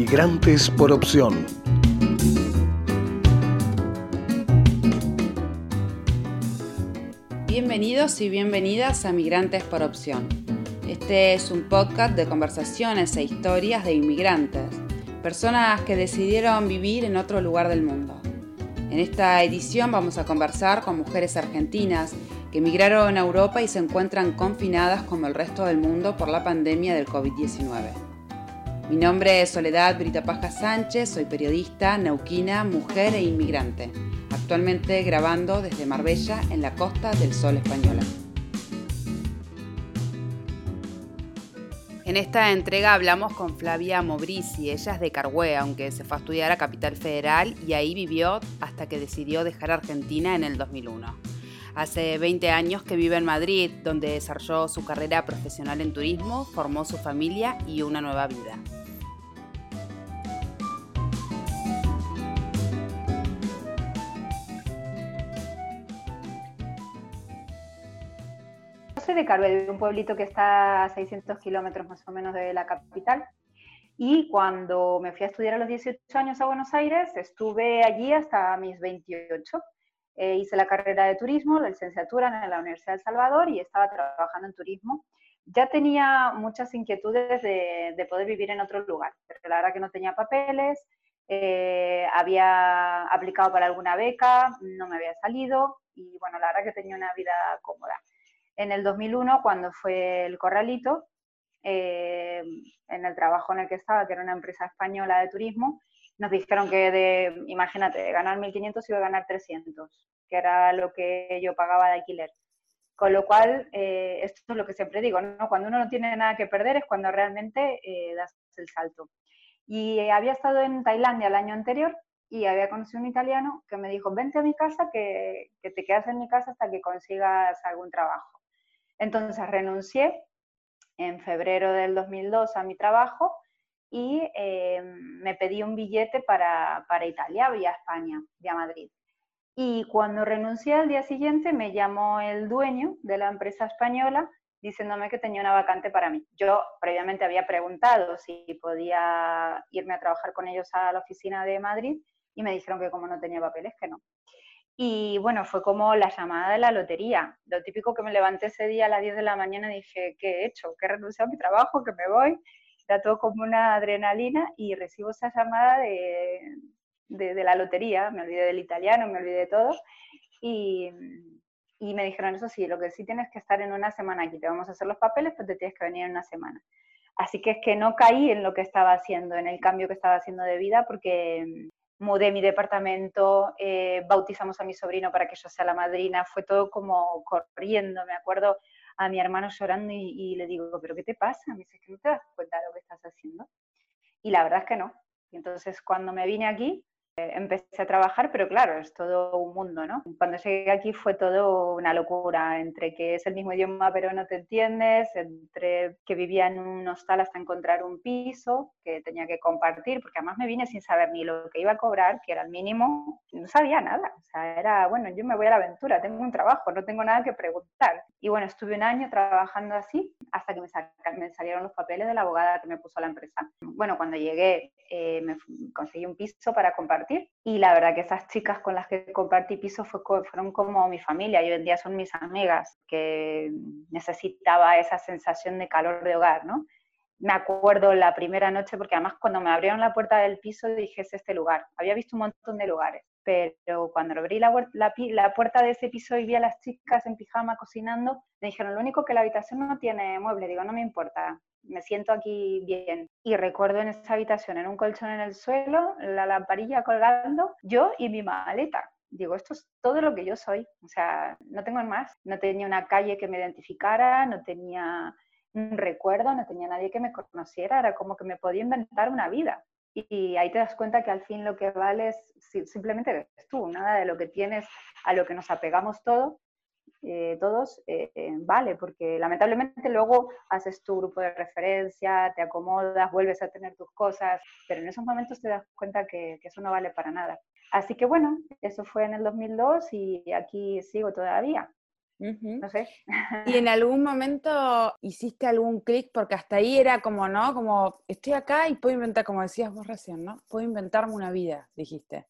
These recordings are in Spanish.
Migrantes por opción. Bienvenidos y bienvenidas a Migrantes por opción. Este es un podcast de conversaciones e historias de inmigrantes, personas que decidieron vivir en otro lugar del mundo. En esta edición vamos a conversar con mujeres argentinas que emigraron a Europa y se encuentran confinadas como el resto del mundo por la pandemia del COVID-19. Mi nombre es Soledad Brita Paja Sánchez, soy periodista, neuquina, mujer e inmigrante, actualmente grabando desde Marbella en la costa del sol española. En esta entrega hablamos con Flavia Mobrici, ella es de Carhue, aunque se fue a estudiar a Capital Federal y ahí vivió hasta que decidió dejar Argentina en el 2001. Hace 20 años que vive en Madrid, donde desarrolló su carrera profesional en turismo, formó su familia y una nueva vida. Yo soy de Caruel, un pueblito que está a 600 kilómetros más o menos de la capital. Y cuando me fui a estudiar a los 18 años a Buenos Aires, estuve allí hasta mis 28 eh, hice la carrera de turismo, la licenciatura en la Universidad de Salvador y estaba trabajando en turismo. Ya tenía muchas inquietudes de, poder vivir en otro lugar, pero la verdad que no tenía papeles, eh, había aplicado para alguna beca, no me había salido y bueno, la verdad que tenía una vida cómoda. En el 2001, cuando fue el corralito, eh, en el trabajo en el que estaba, que era una empresa española de turismo, nos dijeron que de, imagínate, ganar 1.500 iba a ganar 300, que era lo que yo pagaba de alquiler. Con lo cual, eh, esto es lo que siempre digo, ¿no? Cuando uno no tiene nada que perder es cuando realmente eh, das el salto. Y había estado en Tailandia el año anterior y había conocido un italiano que me dijo, vente a mi casa, que, que te quedas en mi casa hasta que consigas algún trabajo. Entonces renuncié en febrero del 2002 a mi trabajo y eh, me pedí un billete para, para, Italia, vía España, vía Madrid. Y cuando renuncié al día siguiente me llamó el dueño de la empresa española diciéndome que tenía una vacante para mí. Yo previamente había preguntado si podía irme a trabajar con ellos a la oficina de Madrid y me dijeron que como no tenía papeles, que no. Y bueno, fue como la llamada de la lotería. Lo típico que me levanté ese día a las 10 de la mañana y dije, ¿qué he hecho? ¿Qué he renunciado a mi trabajo? ¿Que me voy? Era todo como una adrenalina y recibo esa llamada de, de, la lotería, me olvidé del italiano, me olvidé de todo, y, y, me dijeron, eso sí, lo que sí tienes que estar en una semana aquí, te vamos a hacer los papeles, pero te tienes que venir en una semana. Así que es que no caí en lo que estaba haciendo, en el cambio que estaba haciendo de vida, porque mudé mi departamento, eh, bautizamos a mi sobrino para que yo sea la madrina, fue todo como corriendo, me acuerdo a mi hermano llorando y, le digo, pero ¿qué te pasa? Me dice, que no te das cuenta de lo que estás haciendo. Y la verdad es que no. Entonces cuando me vine aquí, empecé a trabajar, pero claro, es todo un mundo, ¿no? Cuando llegué aquí fue todo una locura, entre que es el mismo idioma pero no te entiendes, entre que vivía en un hostal hasta encontrar un piso que tenía que compartir, porque además me vine sin saber ni lo que iba a cobrar, que era el mínimo, no sabía nada, o sea, era, bueno, yo me voy a la aventura, tengo un trabajo, no tengo nada que preguntar. Y bueno, estuve un año trabajando así hasta que me, me salieron los papeles de la abogada que me puso la empresa. Bueno, cuando llegué eh, me conseguí un piso para compartir y la verdad que esas chicas con las que compartí piso fue, fueron como mi familia y hoy en día son mis amigas que necesitaba esa sensación de calor de hogar, ¿no? Me acuerdo la primera noche porque además cuando me abrieron la puerta del piso dije es este lugar, había visto un montón de lugares, pero cuando abrí la, la, puerta de ese piso y vi a las chicas en pijama cocinando, me dijeron, lo único que la habitación no tiene mueble, digo, no me importa, me siento aquí bien. Y recuerdo en esa habitación, en un colchón en el suelo, la lamparilla colgando, yo y mi maleta. Digo, esto es todo lo que yo soy. O sea, no tengo más. No tenía una calle que me identificara, no tenía un recuerdo, no tenía nadie que me conociera. Era como que me podía inventar una vida. Y ahí te das cuenta que al fin lo que vale es simplemente eres tú, nada de lo que tienes, a lo que nos apegamos todo, eh, todos, eh, eh, vale, porque lamentablemente luego haces tu grupo de referencia, te acomodas, vuelves a tener tus cosas, pero en esos momentos te das cuenta que, que eso no vale para nada. Así que bueno, eso fue en el 2002 y aquí sigo todavía. No sé. ¿Y en algún momento hiciste algún clic? Porque hasta ahí era como, ¿no? Como, estoy acá y puedo inventar, como decías vos recién, ¿no? Puedo inventarme una vida, dijiste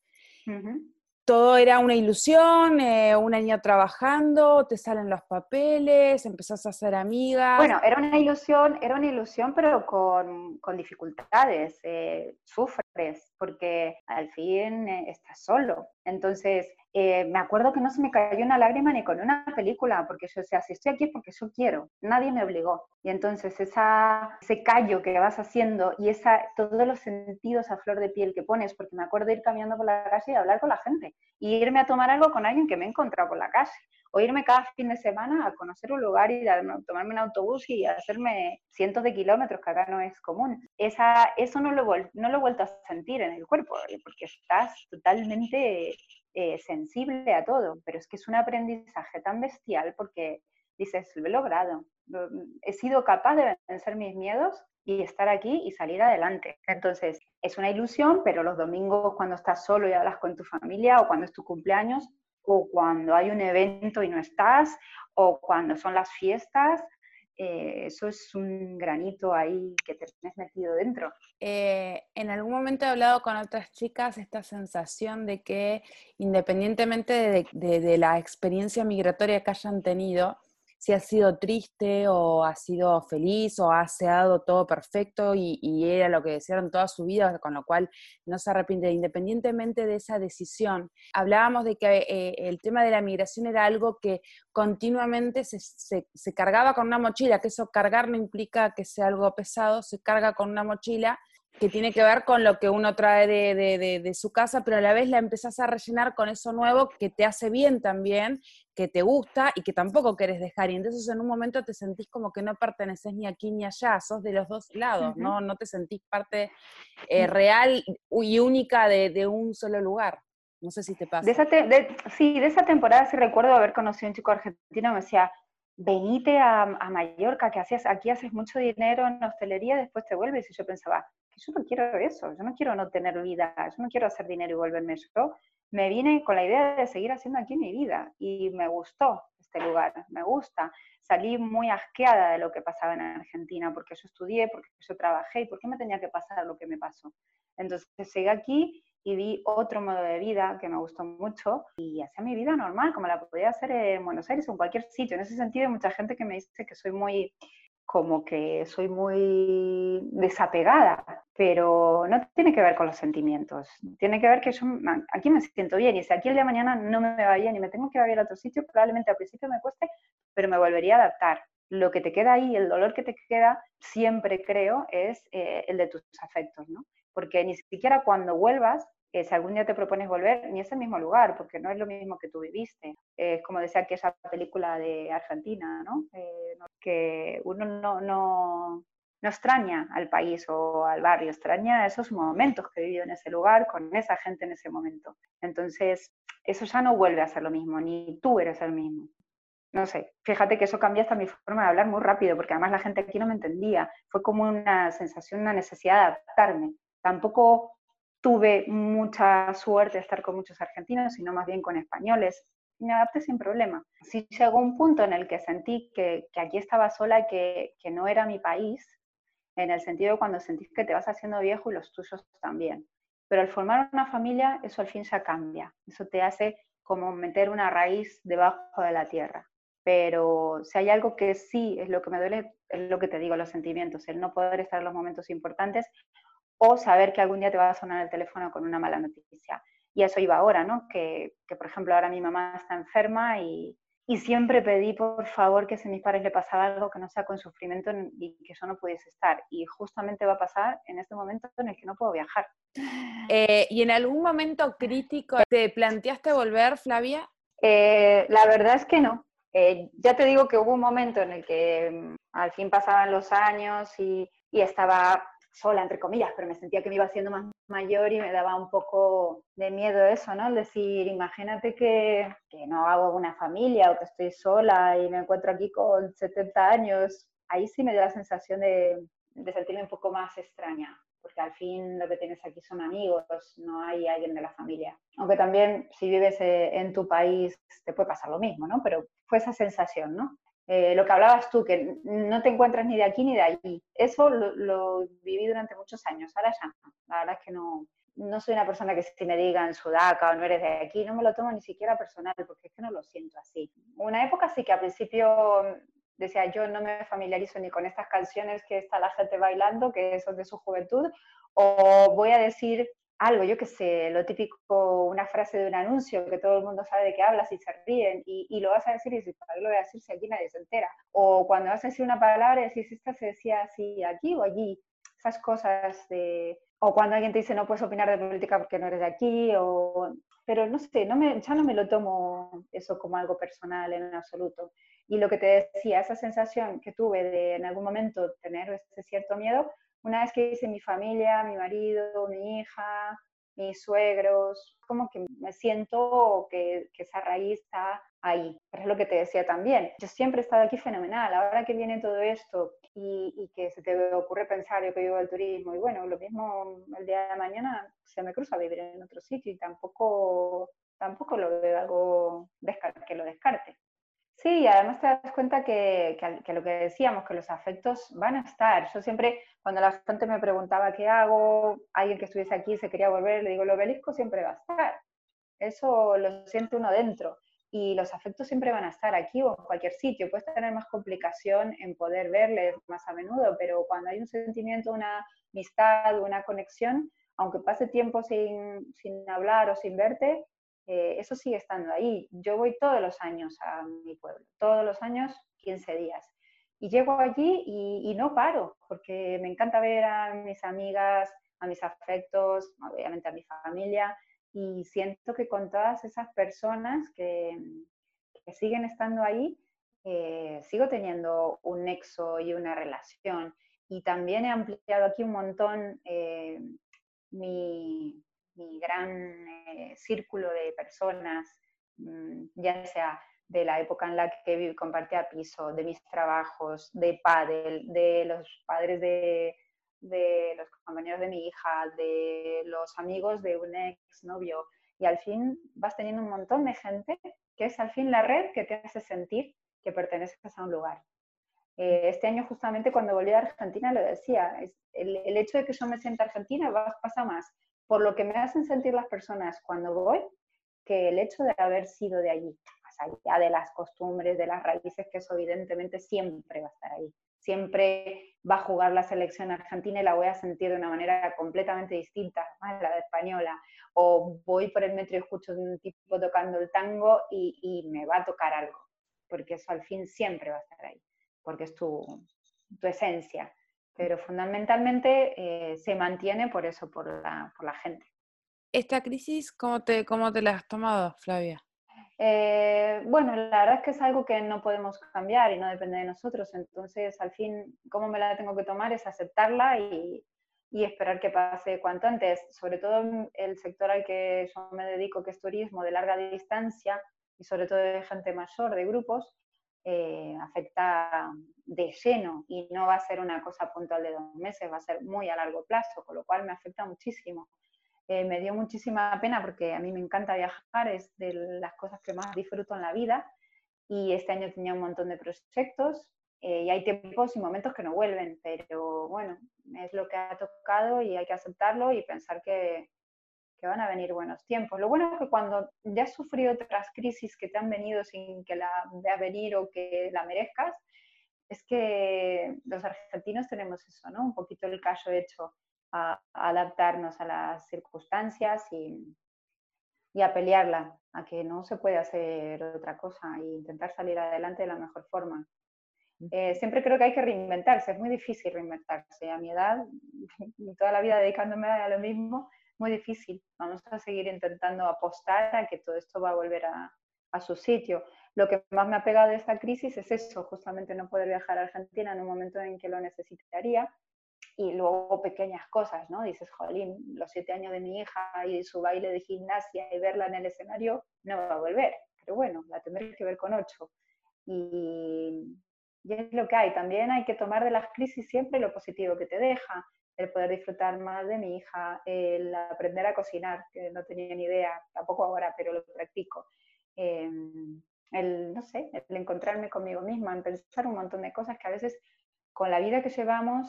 todo era una ilusión, eh, un año trabajando, te salen los papeles, empezás a hacer amigas. Bueno, era una ilusión, era una ilusión, pero con, con dificultades, eh, sufres, porque al fin eh, estás solo. Entonces, eh, me acuerdo que no se me cayó una lágrima ni con una película, porque yo decía, si estoy aquí es porque yo quiero, nadie me obligó. Y entonces esa, ese callo que vas haciendo y esa, todos los sentidos a flor de piel que pones, porque me acuerdo ir caminando por la calle y hablar con la gente, y irme a tomar algo con alguien que me he encontrado por la calle, o irme cada fin de semana a conocer un lugar y tomarme un autobús y hacerme cientos de kilómetros, que acá no es común. Esa, eso no lo, no lo he vuelto a sentir en el cuerpo, porque estás totalmente eh, sensible a todo, pero es que es un aprendizaje tan bestial porque dices, lo he logrado, he sido capaz de vencer mis miedos y estar aquí y salir adelante. Entonces, es una ilusión, pero los domingos cuando estás solo y hablas con tu familia o cuando es tu cumpleaños o cuando hay un evento y no estás o cuando son las fiestas, eh, eso es un granito ahí que te tienes metido dentro. Eh, en algún momento he hablado con otras chicas esta sensación de que independientemente de la experiencia migratoria que hayan tenido, si ha sido triste o ha sido feliz o ha dado todo perfecto y, era lo que desearon toda su vida, con lo cual no se arrepiente, independientemente de esa decisión. Hablábamos de que eh, el tema de la migración era algo que continuamente se, se cargaba con una mochila, que eso cargar no implica que sea algo pesado, se carga con una mochila que tiene que ver con lo que uno trae de, su casa, pero a la vez la empezás a rellenar con eso nuevo que te hace bien también, que te gusta y que tampoco querés dejar. Y entonces en un momento te sentís como que no perteneces ni aquí ni allá, sos de los dos lados, ¿no? No te sentís parte eh, real y única de, un solo lugar. No sé si te pasa. sí, de esa temporada sí recuerdo haber conocido a un chico argentino, me decía, venite a, a Mallorca, que aquí haces mucho dinero en hostelería, después te vuelves. Y yo pensaba, yo no quiero eso, yo no quiero no tener vida, yo no quiero hacer dinero y volverme yo. Me vine con la idea de seguir haciendo aquí mi vida y me gustó este lugar, me gusta. Salí muy asqueada de lo que pasaba en Argentina, porque yo estudié, porque yo trabajé y por qué me tenía que pasar lo que me pasó. Entonces llegué aquí y vi otro modo de vida que me gustó mucho y hacía mi vida normal, como la podía hacer en Buenos Aires o en cualquier sitio. En ese sentido hay mucha gente que me dice que soy muy como que soy muy desapegada, pero no tiene que ver con los sentimientos, tiene que ver que yo aquí me siento bien y si aquí el día de mañana no me va bien y me tengo que ir a otro sitio, probablemente al principio me cueste, pero me volvería a adaptar. Lo que te queda ahí, el dolor que te queda, siempre creo, es eh, el de tus afectos, ¿no? Porque ni siquiera cuando vuelvas si algún día te propones volver, ni es el mismo lugar, porque no es lo mismo que tú viviste. Es como decía que esa película de Argentina, ¿no? Eh, que uno no, no, no, extraña al país o al barrio, extraña esos momentos que vivió en ese lugar, con esa gente en ese momento. Entonces, eso ya no vuelve a ser lo mismo, ni tú eres el mismo. No sé, fíjate que eso cambia hasta mi forma de hablar muy rápido, porque además la gente aquí no me entendía. Fue como una sensación, una necesidad de adaptarme. Tampoco tuve mucha suerte de estar con muchos argentinos, sino más bien con españoles. Me adapté sin problema. Sí llegó un punto en el que sentí que, aquí estaba sola que, no era mi país, en el sentido de cuando sentís que te vas haciendo viejo y los tuyos también. Pero al formar una familia, eso al fin ya cambia. Eso te hace como meter una raíz debajo de la tierra. Pero si hay algo que sí es lo que me duele, es lo que te digo, los sentimientos, el no poder estar en los momentos importantes o saber que algún día te va a sonar el teléfono con una mala noticia. Y eso iba ahora, ¿no? Que, que por ejemplo, ahora mi mamá está enferma y, y, siempre pedí, por favor, que si a mis padres le pasaba algo que no sea con sufrimiento y que yo no pudiese estar. Y justamente va a pasar en este momento en el que no puedo viajar. Eh, ¿Y en algún momento crítico te planteaste volver, Flavia? Eh, la verdad es que no. Eh, ya te digo que hubo un momento en el que mm, al fin pasaban los años y, y estaba sola, entre comillas, pero me sentía que me iba haciendo más mayor y me daba un poco de miedo eso, ¿no? El decir, imagínate que, que no hago una familia o que estoy sola y me encuentro aquí con 70 años, ahí sí me dio la sensación de, de sentirme un poco más extraña. porque al fin lo que tienes aquí son amigos, no hay alguien de la familia. Aunque también si vives eh, en tu país te puede pasar lo mismo, ¿no? Pero fue esa sensación, ¿no? Eh, lo que hablabas tú, que no te encuentras ni de aquí ni de allí. Eso lo, viví durante muchos años, ahora ya. La verdad es que no, no soy una persona que si me digan sudaca o no eres de aquí, no me lo tomo ni siquiera personal, porque es que no lo siento así. Una época sí que al principio decía yo no me familiarizo ni con estas canciones que está la gente bailando, que son de su juventud, o voy a decir algo, yo qué sé, lo típico, una frase de un anuncio que todo el mundo sabe de qué hablas y se ríen y, lo vas a decir y dices, ¿para qué lo voy a decir si aquí nadie se entera? O cuando vas a decir una palabra y decís, esta se decía así aquí o allí, esas cosas de... O cuando alguien te dice no puedes opinar de política porque no eres de aquí, o... pero no sé, no me, ya no me lo tomo eso como algo personal en absoluto. Y lo que te decía, esa sensación que tuve de en algún momento tener ese cierto miedo, una vez que hice mi familia, mi marido, mi hija, mis suegros, como que me siento que, que, esa raíz está ahí. Pero es lo que te decía también. Yo siempre he estado aquí fenomenal. Ahora que viene todo esto y, y, que se te ocurre pensar, yo que vivo del turismo, y bueno, lo mismo el día de mañana se me cruza vivir en otro sitio y tampoco, tampoco lo veo algo que lo descarte. Sí, y además te das cuenta que, que, lo que decíamos, que los afectos van a estar. Yo siempre, cuando la gente me preguntaba qué hago, alguien que estuviese aquí se quería volver, le digo, lo obelisco siempre va a estar. Eso lo siente uno dentro. Y los afectos siempre van a estar aquí o en cualquier sitio. Puedes tener más complicación en poder verles más a menudo, pero cuando hay un sentimiento, una amistad, una conexión, aunque pase tiempo sin, sin hablar o sin verte, eh, eso sigue estando ahí. Yo voy todos los años a mi pueblo, todos los años 15 días. Y llego allí y, no paro, porque me encanta ver a mis amigas, a mis afectos, obviamente a mi familia, y siento que con todas esas personas que, siguen estando ahí, eh, sigo teniendo un nexo y una relación. Y también he ampliado aquí un montón eh, mi, mi gran eh, círculo de personas, mm, ya sea de la época en la que compartía piso, de mis trabajos, de padre, de los padres de, los compañeros de mi hija, de los amigos de un ex novio. Y al fin vas teniendo un montón de gente que es al fin la red que te hace sentir que perteneces a un lugar. Eh, este año justamente cuando volví a Argentina lo decía, el, hecho de que yo me sienta argentina pasa más por lo que me hacen sentir las personas cuando voy, que el hecho de haber sido de allí, más allá de las costumbres, de las raíces, que eso evidentemente siempre va a estar ahí. Siempre va a jugar la selección argentina y la voy a sentir de una manera completamente distinta a la de española. O voy por el metro y escucho un tipo tocando el tango y, me va a tocar algo, porque eso al fin siempre va a estar ahí, porque es tu esencia pero fundamentalmente eh, se mantiene por eso, por la, por la, gente. ¿Esta crisis cómo te, cómo te la has tomado, Flavia? Eh, bueno, la verdad es que es algo que no podemos cambiar y no depende de nosotros, entonces al fin, cómo me la tengo que tomar es aceptarla y, y esperar que pase cuanto antes, sobre todo en el sector al que yo me dedico, que es turismo de larga distancia y sobre todo de gente mayor, de grupos, eh, afecta de lleno y no va a ser una cosa puntual de dos meses, va a ser muy a largo plazo, con lo cual me afecta muchísimo. Eh, me dio muchísima pena porque a mí me encanta viajar, es de las cosas que más disfruto en la vida y este año tenía un montón de proyectos eh, y hay tiempos y momentos que no vuelven, pero bueno, es lo que ha tocado y hay que aceptarlo y pensar que, que van a venir buenos tiempos. Lo bueno es que cuando ya has sufrido otras crisis que te han venido sin que la veas venir o que la merezcas, es que los argentinos tenemos eso, ¿no? Un poquito el callo hecho a, adaptarnos a las circunstancias y, y, a pelearla, a que no se puede hacer otra cosa e intentar salir adelante de la mejor forma. Eh, siempre creo que hay que reinventarse, es muy difícil reinventarse. A mi edad, toda la vida dedicándome a lo mismo, muy difícil. Vamos a seguir intentando apostar a que todo esto va a volver a, a su sitio. Lo que más me ha pegado de esta crisis es eso, justamente no poder viajar a Argentina en un momento en que lo necesitaría. Y luego pequeñas cosas, ¿no? Dices, jolín, los siete años de mi hija y su baile de gimnasia y verla en el escenario no va a volver. Pero bueno, la tendré que ver con ocho. Y, y es lo que hay. También hay que tomar de las crisis siempre lo positivo que te deja el poder disfrutar más de mi hija, el aprender a cocinar, que no tenía ni idea, tampoco ahora, pero lo practico. Em, el, no sé, el encontrarme conmigo misma, en pensar un montón de cosas que a veces con la vida que llevamos,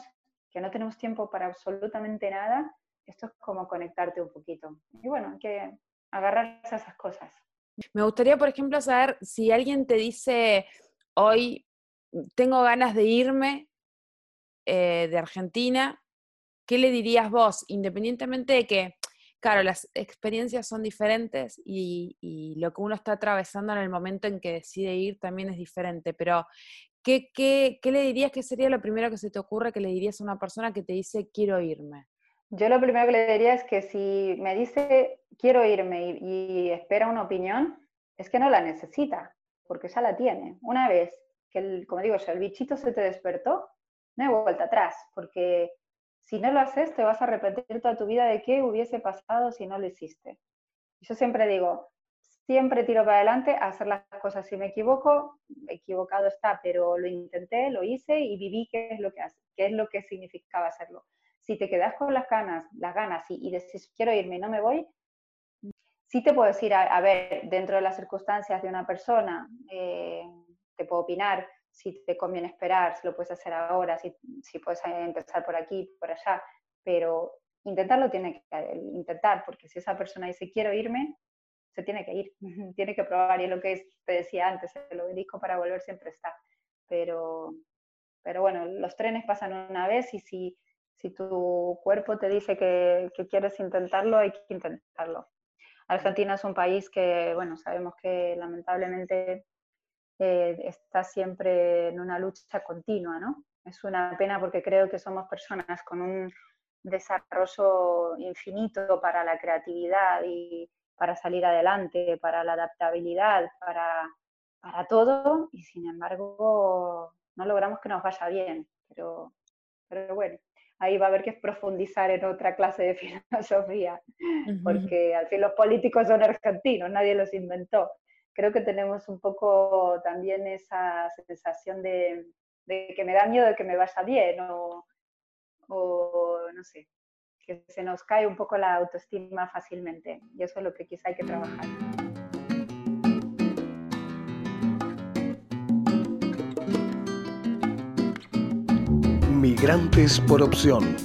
que no tenemos tiempo para absolutamente nada, esto es como conectarte un poquito. Y bueno, hay que agarrarse a esas cosas. Me gustaría, por ejemplo, saber si alguien te dice, hoy tengo ganas de irme eh, de Argentina, ¿qué le dirías vos? Independientemente de que, claro, las experiencias son diferentes y, lo que uno está atravesando en el momento en que decide ir también es diferente, pero ¿qué, qué, qué le dirías que sería lo primero que se te ocurre que le dirías a una persona que te dice quiero irme? Yo lo primero que le diría es que si me dice quiero irme y, espera una opinión, es que no la necesita, porque ya la tiene. Una vez que, como digo el bichito se te despertó, no hay vuelta atrás, porque si no lo haces te vas a arrepentir toda tu vida de qué hubiese pasado si no lo hiciste. Yo siempre digo, siempre tiro para adelante a hacer las cosas. Si me equivoco, equivocado está, pero lo intenté, lo hice y viví qué es lo que, es lo que significaba hacerlo si te quedas con las ganas, las ganas y, y decís quiero irme y no me voy, sí te puedo decir, a, ver, dentro de las circunstancias de una persona, eh, te puedo opinar si te conviene esperar, si lo puedes hacer ahora, si, si puedes empezar por aquí, por allá, pero intentarlo tiene que intentar, porque si esa persona dice quiero irme, se tiene que ir, tiene que probar, y lo que te decía antes, el obelisco para volver siempre está, pero, pero bueno, los trenes pasan una vez y si si tu cuerpo te dice que, quieres intentarlo, hay que intentarlo. Argentina es un país que, bueno, sabemos que lamentablemente eh, está siempre en una lucha continua, ¿no? Es una pena porque creo que somos personas con un desarrollo infinito para la creatividad y para salir adelante, para la adaptabilidad, para, para todo, y sin embargo no logramos que nos vaya bien. Pero, pero bueno, ahí va a haber que profundizar en otra clase de filosofía, porque al fin los políticos son argentinos, nadie los inventó. Creo que tenemos un poco también esa sensación de, que me da miedo de que me vaya bien o, no sé, que se nos cae un poco la autoestima fácilmente y eso es lo que quizá hay que trabajar. Migrantes por opción.